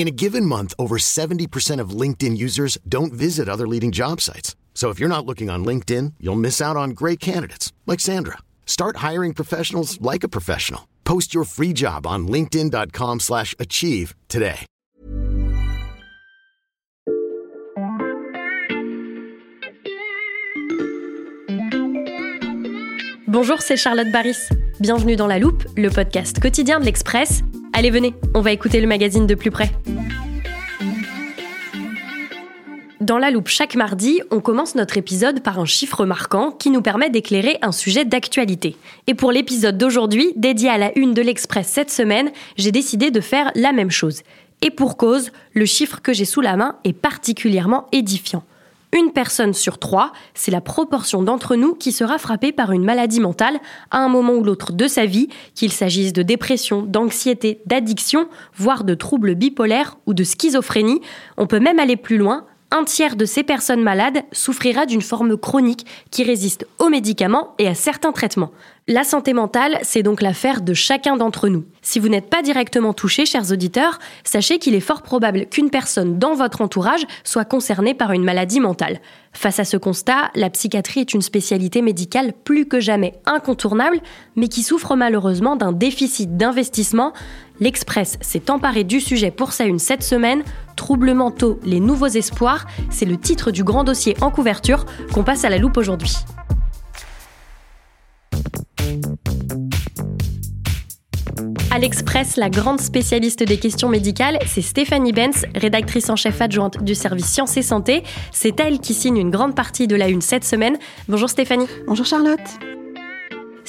In a given month, over 70% of LinkedIn users don't visit other leading job sites. So if you're not looking on LinkedIn, you'll miss out on great candidates like Sandra. Start hiring professionals like a professional. Post your free job on linkedin.com/achieve today. Bonjour, c'est Charlotte Baris. Bienvenue dans La Loupe, le podcast quotidien de l'Express. Allez, venez, on va écouter le magazine de plus près. Dans La Loupe, chaque mardi, on commence notre épisode par un chiffre marquant qui nous permet d'éclairer un sujet d'actualité. Et pour l'épisode d'aujourd'hui, dédié à la une de l'Express cette semaine, j'ai décidé de faire la même chose. Et pour cause, le chiffre que j'ai sous la main est particulièrement édifiant. Une personne sur trois, c'est la proportion d'entre nous qui sera frappée par une maladie mentale à un moment ou l'autre de sa vie, qu'il s'agisse de dépression, d'anxiété, d'addiction, voire de troubles bipolaires ou de schizophrénie. On peut même aller plus loin. Un tiers de ces personnes malades souffrira d'une forme chronique qui résiste aux médicaments et à certains traitements. La santé mentale, c'est donc l'affaire de chacun d'entre nous. Si vous n'êtes pas directement touché, chers auditeurs, sachez qu'il est fort probable qu'une personne dans votre entourage soit concernée par une maladie mentale. Face à ce constat, la psychiatrie est une spécialité médicale plus que jamais incontournable, mais qui souffre malheureusement d'un déficit d'investissement. L'Express s'est emparé du sujet pour sa une cette semaine. Troubles mentaux, les nouveaux espoirs, c'est le titre du grand dossier en couverture qu'on passe à la loupe aujourd'hui. À l'Express, la grande spécialiste des questions médicales, c'est Stéphanie Benz, rédactrice en chef adjointe du service Sciences et Santé. C'est elle qui signe une grande partie de la une cette semaine. Bonjour Stéphanie. Bonjour Charlotte.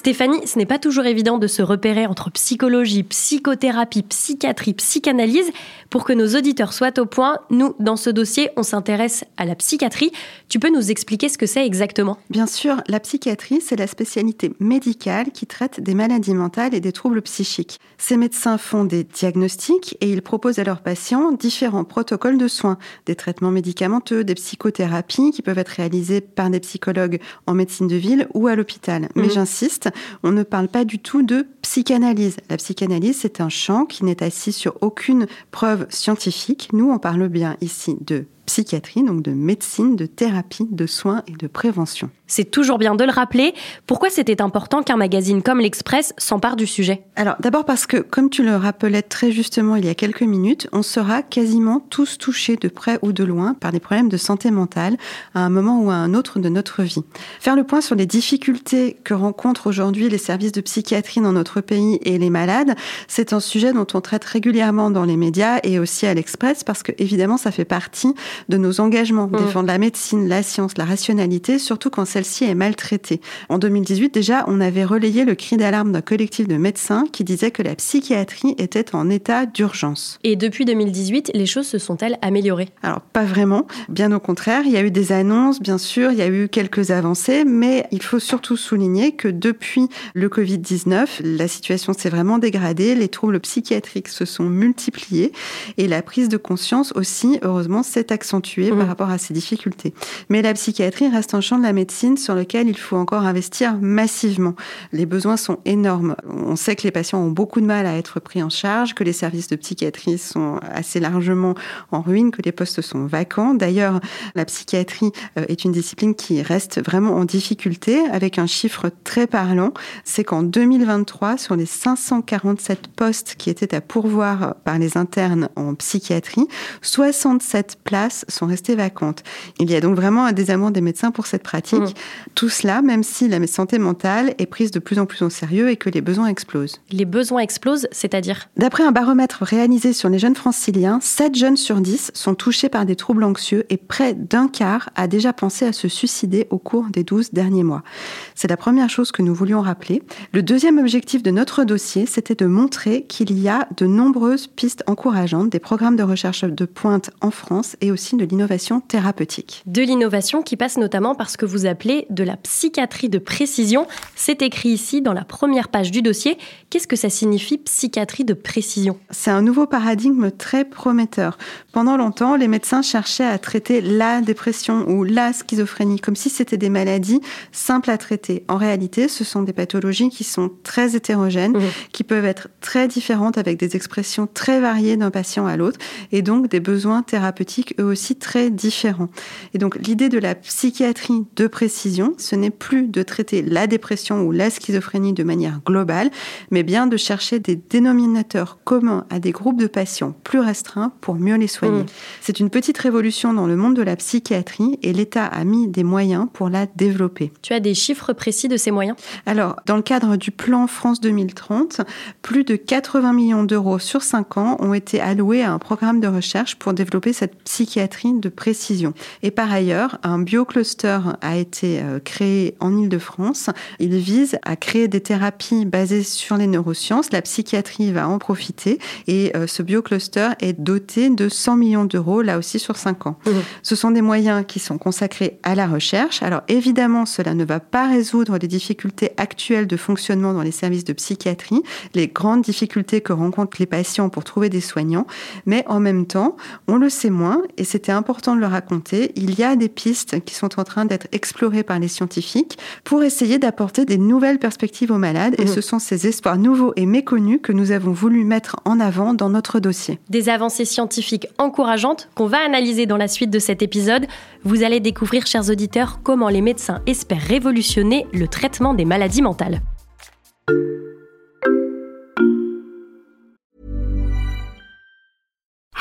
Stéphanie, ce n'est pas toujours évident de se repérer entre psychologie, psychothérapie, psychiatrie, psychanalyse. Pour que nos auditeurs soient au point, nous, dans ce dossier, on s'intéresse à la psychiatrie. Tu peux nous expliquer ce que c'est exactement? Bien sûr, la psychiatrie, c'est la spécialité médicale qui traite des maladies mentales et des troubles psychiques. Ces médecins font des diagnostics et ils proposent à leurs patients différents protocoles de soins, des traitements médicamenteux, des psychothérapies qui peuvent être réalisées par des psychologues en médecine de ville ou à l'hôpital. Mais Mhm. j'insiste, on ne parle pas du tout de psychanalyse. La psychanalyse, c'est un champ qui n'est assis sur aucune preuve scientifique. Nous, on parle bien ici de psychiatrie, donc de médecine, de thérapie, de soins et de prévention. C'est toujours bien de le rappeler. Pourquoi c'était important qu'un magazine comme l'Express s'empare du sujet? Alors d'abord parce que, comme tu le rappelais très justement il y a quelques minutes, on sera quasiment tous touchés de près ou de loin par des problèmes de santé mentale à un moment ou à un autre de notre vie. Faire le point sur les difficultés que rencontrent aujourd'hui les services de psychiatrie dans notre pays et les malades, c'est un sujet dont on traite régulièrement dans les médias et aussi à l'Express parce que évidemment ça fait partie de nos engagements, défendre la médecine, la science, la rationalité, surtout quand celle-ci est maltraitée. En 2018 déjà, on avait relayé le cri d'alarme d'un collectif de médecins qui disait que la psychiatrie était en état d'urgence. Et depuis 2018, les choses se sont-elles améliorées? Alors pas vraiment, bien au contraire, il y a eu des annonces, bien sûr, il y a eu quelques avancées, mais il faut surtout souligner que depuis le Covid-19, la situation s'est vraiment dégradée, les troubles psychiatriques se sont multipliés et la prise de conscience aussi, heureusement, s'est accentuée par rapport à ces difficultés. Mais la psychiatrie reste un champ de la médecine sur lequel il faut encore investir massivement. Les besoins sont énormes. On sait que les patients ont beaucoup de mal à être pris en charge, que les services de psychiatrie sont assez largement en ruine, que les postes sont vacants. D'ailleurs, la psychiatrie euh, est une discipline qui reste vraiment en difficulté avec un chiffre très parlant. C'est qu'en 2023, sur les 547 postes qui étaient à pourvoir par les internes en psychiatrie, 67 places places sont restées vacantes. Il y a donc vraiment un désamour des médecins pour cette pratique. Mmh. Tout cela, même si la santé mentale est prise de plus en plus au sérieux et que les besoins explosent. Les besoins explosent, c'est-à-dire? D'après un baromètre réalisé sur les jeunes franciliens, 7 jeunes sur 10 sont touchés par des troubles anxieux et près d'un quart a déjà pensé à se suicider au cours des 12 derniers mois. C'est la première chose que nous voulions rappeler. Le deuxième objectif de notre dossier, c'était de montrer qu'il y a de nombreuses pistes encourageantes, des programmes de recherche de pointe en France et aussi de l'innovation thérapeutique. De l'innovation qui passe notamment par ce que vous appelez de la psychiatrie de précision. C'est écrit ici dans la première page du dossier. Qu'est-ce que ça signifie psychiatrie de précision? C'est un nouveau paradigme très prometteur. Pendant longtemps, les médecins cherchaient à traiter la dépression ou la schizophrénie comme si c'était des maladies simples à traiter. En réalité, ce sont des pathologies qui sont très hétérogènes, mmh. qui peuvent être très différentes avec des expressions très variées d'un patient à l'autre et donc des besoins thérapeutiques eux aussi très différents. Et donc l'idée de la psychiatrie de précision, ce n'est plus de traiter la dépression ou la schizophrénie de manière globale, mais bien de chercher des dénominateurs communs à des groupes de patients plus restreints pour mieux les soigner. Mmh. C'est une petite révolution dans le monde de la psychiatrie et l'État a mis des moyens pour la développer. Tu as des chiffres précis de ces moyens? Alors, dans le cadre du plan France 2030, plus de 80 millions d'euros sur 5 ans ont été alloués à un programme de recherche pour développer cette psychiatrie de précision. Et par ailleurs, un biocluster a été euh, créé en Ile-de-France. Il vise à créer des thérapies basées sur les neurosciences. La psychiatrie va en profiter et euh, ce biocluster est doté de 100 millions d'euros, là aussi sur 5 ans. Mmh. Ce sont des moyens qui sont consacrés à la recherche. Alors évidemment, cela ne va pas résoudre les difficultés actuelles de fonctionnement dans les services de psychiatrie, les grandes difficultés que rencontrent les patients pour trouver des soignants, mais en même temps, on le sait moins, et c'était important de le raconter, il y a des pistes qui sont en train d'être explorées par les scientifiques pour essayer d'apporter des nouvelles perspectives aux malades, et mmh. ce sont ces espoirs nouveaux et méconnus que nous avons voulu mettre en avant dans notre dossier. Des avancées scientifiques encourageantes qu'on va analyser dans la suite de cet épisode. Vous allez découvrir, chers auditeurs, comment les médecins espèrent révolutionner le traitement des maladies mentales.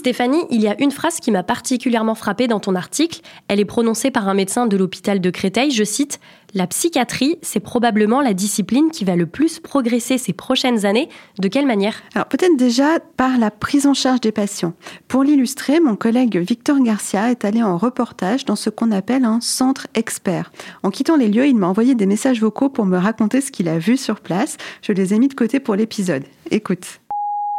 Stéphanie, il y a une phrase qui m'a particulièrement frappée dans ton article. Elle est prononcée par un médecin de l'hôpital de Créteil. Je cite La psychiatrie, c'est probablement la discipline qui va le plus progresser ces prochaines années. De quelle manière? Alors peut-être déjà par la prise en charge des patients. Pour l'illustrer, mon collègue Victor Garcia est allé en reportage dans ce qu'on appelle un centre expert. En quittant les lieux, il m'a envoyé des messages vocaux pour me raconter ce qu'il a vu sur place. Je les ai mis de côté pour l'épisode. Écoute.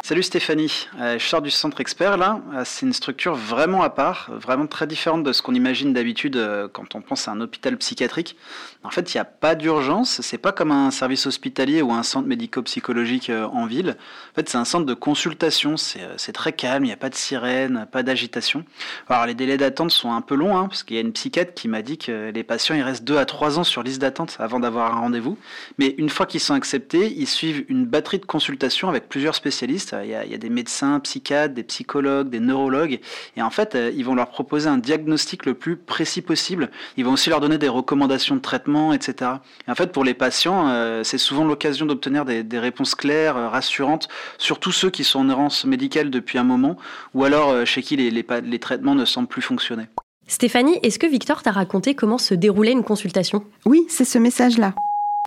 Salut Stéphanie, euh, je sors du centre expert là. Euh, c'est une structure vraiment à part, vraiment très différente de ce qu'on imagine d'habitude euh, quand on pense à un hôpital psychiatrique. En fait, il n'y a pas d'urgence, c'est pas comme un service hospitalier ou un centre médico-psychologique en ville. En fait, c'est un centre de consultation, c'est très calme, il n'y a pas de sirène, pas d'agitation. Alors les délais d'attente sont un peu longs, hein, parce qu'il y a une psychiatre qui m'a dit que les patients ils restent 2 à 3 ans sur liste d'attente avant d'avoir un rendez-vous. Mais une fois qu'ils sont acceptés, ils suivent une batterie de consultations avec plusieurs spécialistes il y, a, des médecins, psychiatres, des psychologues, des neurologues. Et en fait, euh, ils vont leur proposer un diagnostic le plus précis possible. Ils vont aussi leur donner des recommandations de traitement, etc. Et en fait, pour les patients, euh, c'est souvent l'occasion d'obtenir des, réponses claires, euh, rassurantes, surtout ceux qui sont en errance médicale depuis un moment, ou alors chez qui les, les traitements ne semblent plus fonctionner. Stéphanie, est-ce que Victor t'a raconté comment se déroulait une consultation? Oui, c'est ce message-là.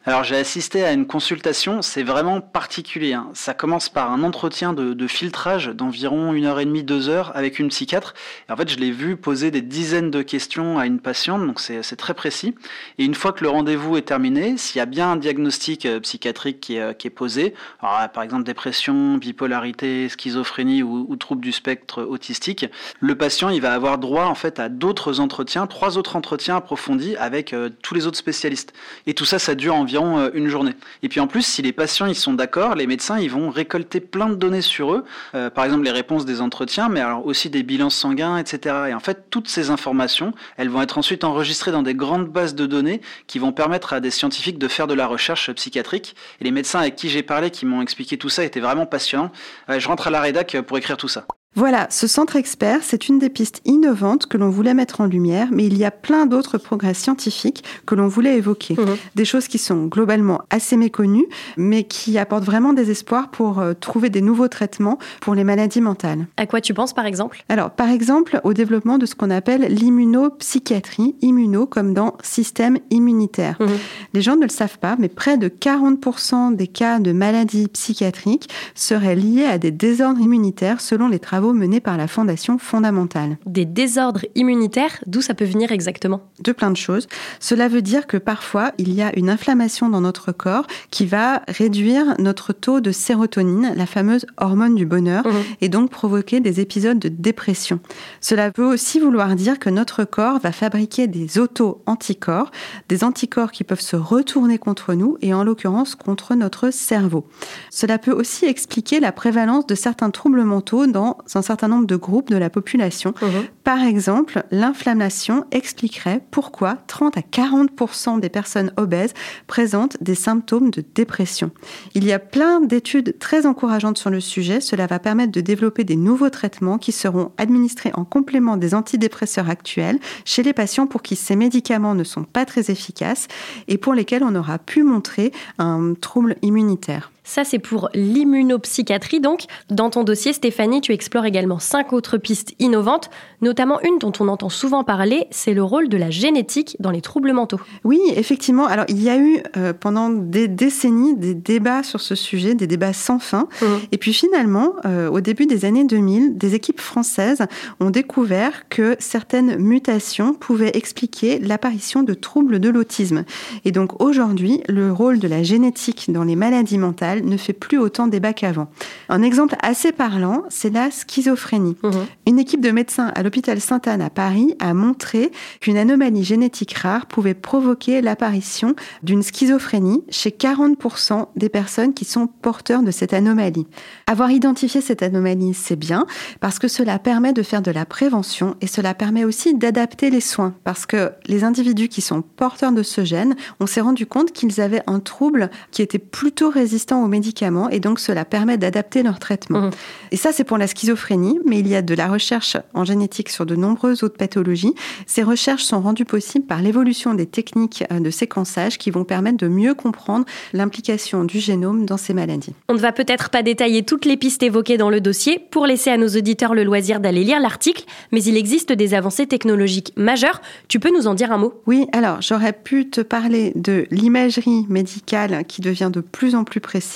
Alors j'ai assisté à une consultation, c'est vraiment particulier. Hein. Ça commence par un entretien de, filtrage d'environ une heure et demie, deux heures avec une psychiatre. Et en fait, je l'ai vu poser des dizaines de questions à une patiente, donc c'est très précis. Et une fois que le rendez-vous est terminé, s'il y a bien un diagnostic euh, psychiatrique qui est, euh, posé, alors, par exemple dépression, bipolarité, schizophrénie ou, ou trouble du spectre autistique, le patient il va avoir droit en fait à d'autres entretiens, trois autres entretiens approfondis avec euh, tous les autres spécialistes. Et tout ça, ça dure environ euh, une journée. Et puis en plus, si les patients ils sont d'accord, les médecins ils vont récolter plein de données sur eux, euh, par exemple les réponses des entretiens, mais alors aussi des bilans sanguins, etc. Et en fait, toutes ces informations, elles vont être ensuite enregistrées dans des grandes bases de données qui vont permettre à des scientifiques de faire de la recherche psychiatrique. Et les médecins avec qui j'ai parlé, qui m'ont expliqué tout ça, étaient vraiment passionnants. je rentre à la rédac pour écrire tout ça. Voilà, ce centre expert, c'est une des pistes innovantes que l'on voulait mettre en lumière, mais il y a plein d'autres progrès scientifiques que l'on voulait évoquer. Mmh. Des choses qui sont globalement assez méconnues, mais qui apportent vraiment des espoirs pour euh, trouver des nouveaux traitements pour les maladies mentales. À quoi tu penses par exemple? Alors, par exemple, au développement de ce qu'on appelle l'immunopsychiatrie, immuno comme dans système immunitaire. Mmh. Les gens ne le savent pas, mais près de 40% des cas de maladies psychiatriques seraient liés à des désordres immunitaires selon les travaux menés par la Fondation fondamentale. Des désordres immunitaires, d'où ça peut venir exactement De plein de choses. Cela veut dire que parfois, il y a une inflammation dans notre corps qui va réduire notre taux de sérotonine, la fameuse hormone du bonheur, mmh. et donc provoquer des épisodes de dépression. Cela peut aussi vouloir dire que notre corps va fabriquer des auto-anticorps, des anticorps qui peuvent se retourner contre nous et en l'occurrence contre notre cerveau. Cela peut aussi expliquer la prévalence de certains troubles mentaux dans un certain nombre de groupes de la population. Mhm. Par exemple, l'inflammation expliquerait pourquoi 30 à 40% des personnes obèses présentent des symptômes de dépression. Il y a plein d'études très encourageantes sur le sujet. Cela va permettre de développer des nouveaux traitements qui seront administrés en complément des antidépresseurs actuels chez les patients pour qui ces médicaments ne sont pas très efficaces et pour lesquels on aura pu montrer un trouble immunitaire. Ça, c'est pour l'immunopsychiatrie. Donc, dans ton dossier, Stéphanie, tu explores également cinq autres pistes innovantes, notamment une dont on entend souvent parler, c'est le rôle de la génétique dans les troubles mentaux. Oui, effectivement. Alors, il y a eu euh, pendant des décennies des débats sur ce sujet, des débats sans fin. Mmh. Et puis finalement, euh, au début des années 2000, des équipes françaises ont découvert que certaines mutations pouvaient expliquer l'apparition de troubles de l'autisme. Et donc aujourd'hui, le rôle de la génétique dans les maladies mentales ne fait plus autant débat qu'avant. Un exemple assez parlant, c'est la schizophrénie. Mhm. Une équipe de médecins à l'hôpital Sainte-Anne à Paris a montré qu'une anomalie génétique rare pouvait provoquer l'apparition d'une schizophrénie chez 40% des personnes qui sont porteurs de cette anomalie. Avoir identifié cette anomalie, c'est bien parce que cela permet de faire de la prévention et cela permet aussi d'adapter les soins parce que les individus qui sont porteurs de ce gène, on s'est rendu compte qu'ils avaient un trouble qui était plutôt résistant aux médicaments et donc cela permet d'adapter leur traitement. Mmh. Et ça, c'est pour la schizophrénie, mais il y a de la recherche en génétique sur de nombreuses autres pathologies. Ces recherches sont rendues possibles par l'évolution des techniques euh, de séquençage qui vont permettre de mieux comprendre l'implication du génome dans ces maladies. On ne va peut-être pas détailler toutes les pistes évoquées dans le dossier pour laisser à nos auditeurs le loisir d'aller lire l'article, mais il existe des avancées technologiques majeures. Tu peux nous en dire un mot? Oui, alors j'aurais pu te parler de l'imagerie médicale qui devient de plus en plus précise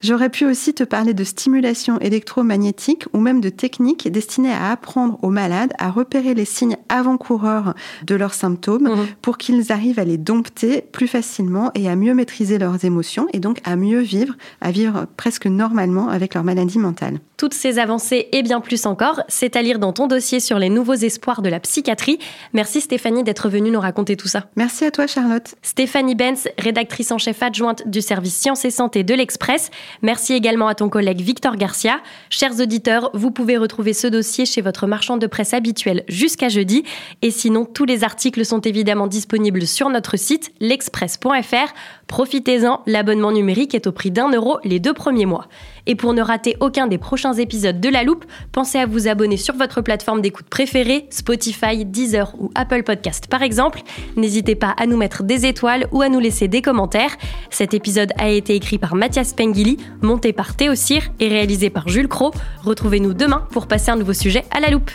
J'aurais pu aussi te parler de stimulation électromagnétique ou même de techniques destinées à apprendre aux malades à repérer les signes avant-coureurs de leurs symptômes mhm. pour qu'ils arrivent à les dompter plus facilement et à mieux maîtriser leurs émotions et donc à mieux vivre, à vivre presque normalement avec leur maladie mentale. Toutes ces avancées et bien plus encore, c'est à lire dans ton dossier sur les nouveaux espoirs de la psychiatrie. Merci Stéphanie d'être venue nous raconter tout ça. Merci à toi Charlotte. Stéphanie Benz, rédactrice en chef adjointe du service Sciences et Santé de l'Express. Merci également à ton collègue Victor Garcia. Chers auditeurs, vous pouvez retrouver ce dossier chez votre marchand de presse habituel jusqu'à jeudi. Et sinon, tous les articles sont évidemment disponibles sur notre site l'express.fr. Profitez-en, l'abonnement numérique est au prix d'un euro les deux premiers mois. Et pour ne rater aucun des prochains épisodes de La Loupe, pensez à vous abonner sur votre plateforme d'écoute préférée, Spotify, Deezer ou Apple Podcast par exemple. N'hésitez pas à nous mettre des étoiles ou à nous laisser des commentaires. Cet épisode a été écrit par Mathias Pengili, monté par Théo Cyr et réalisé par Jules Cro. Retrouvez-nous demain pour passer un nouveau sujet à La Loupe.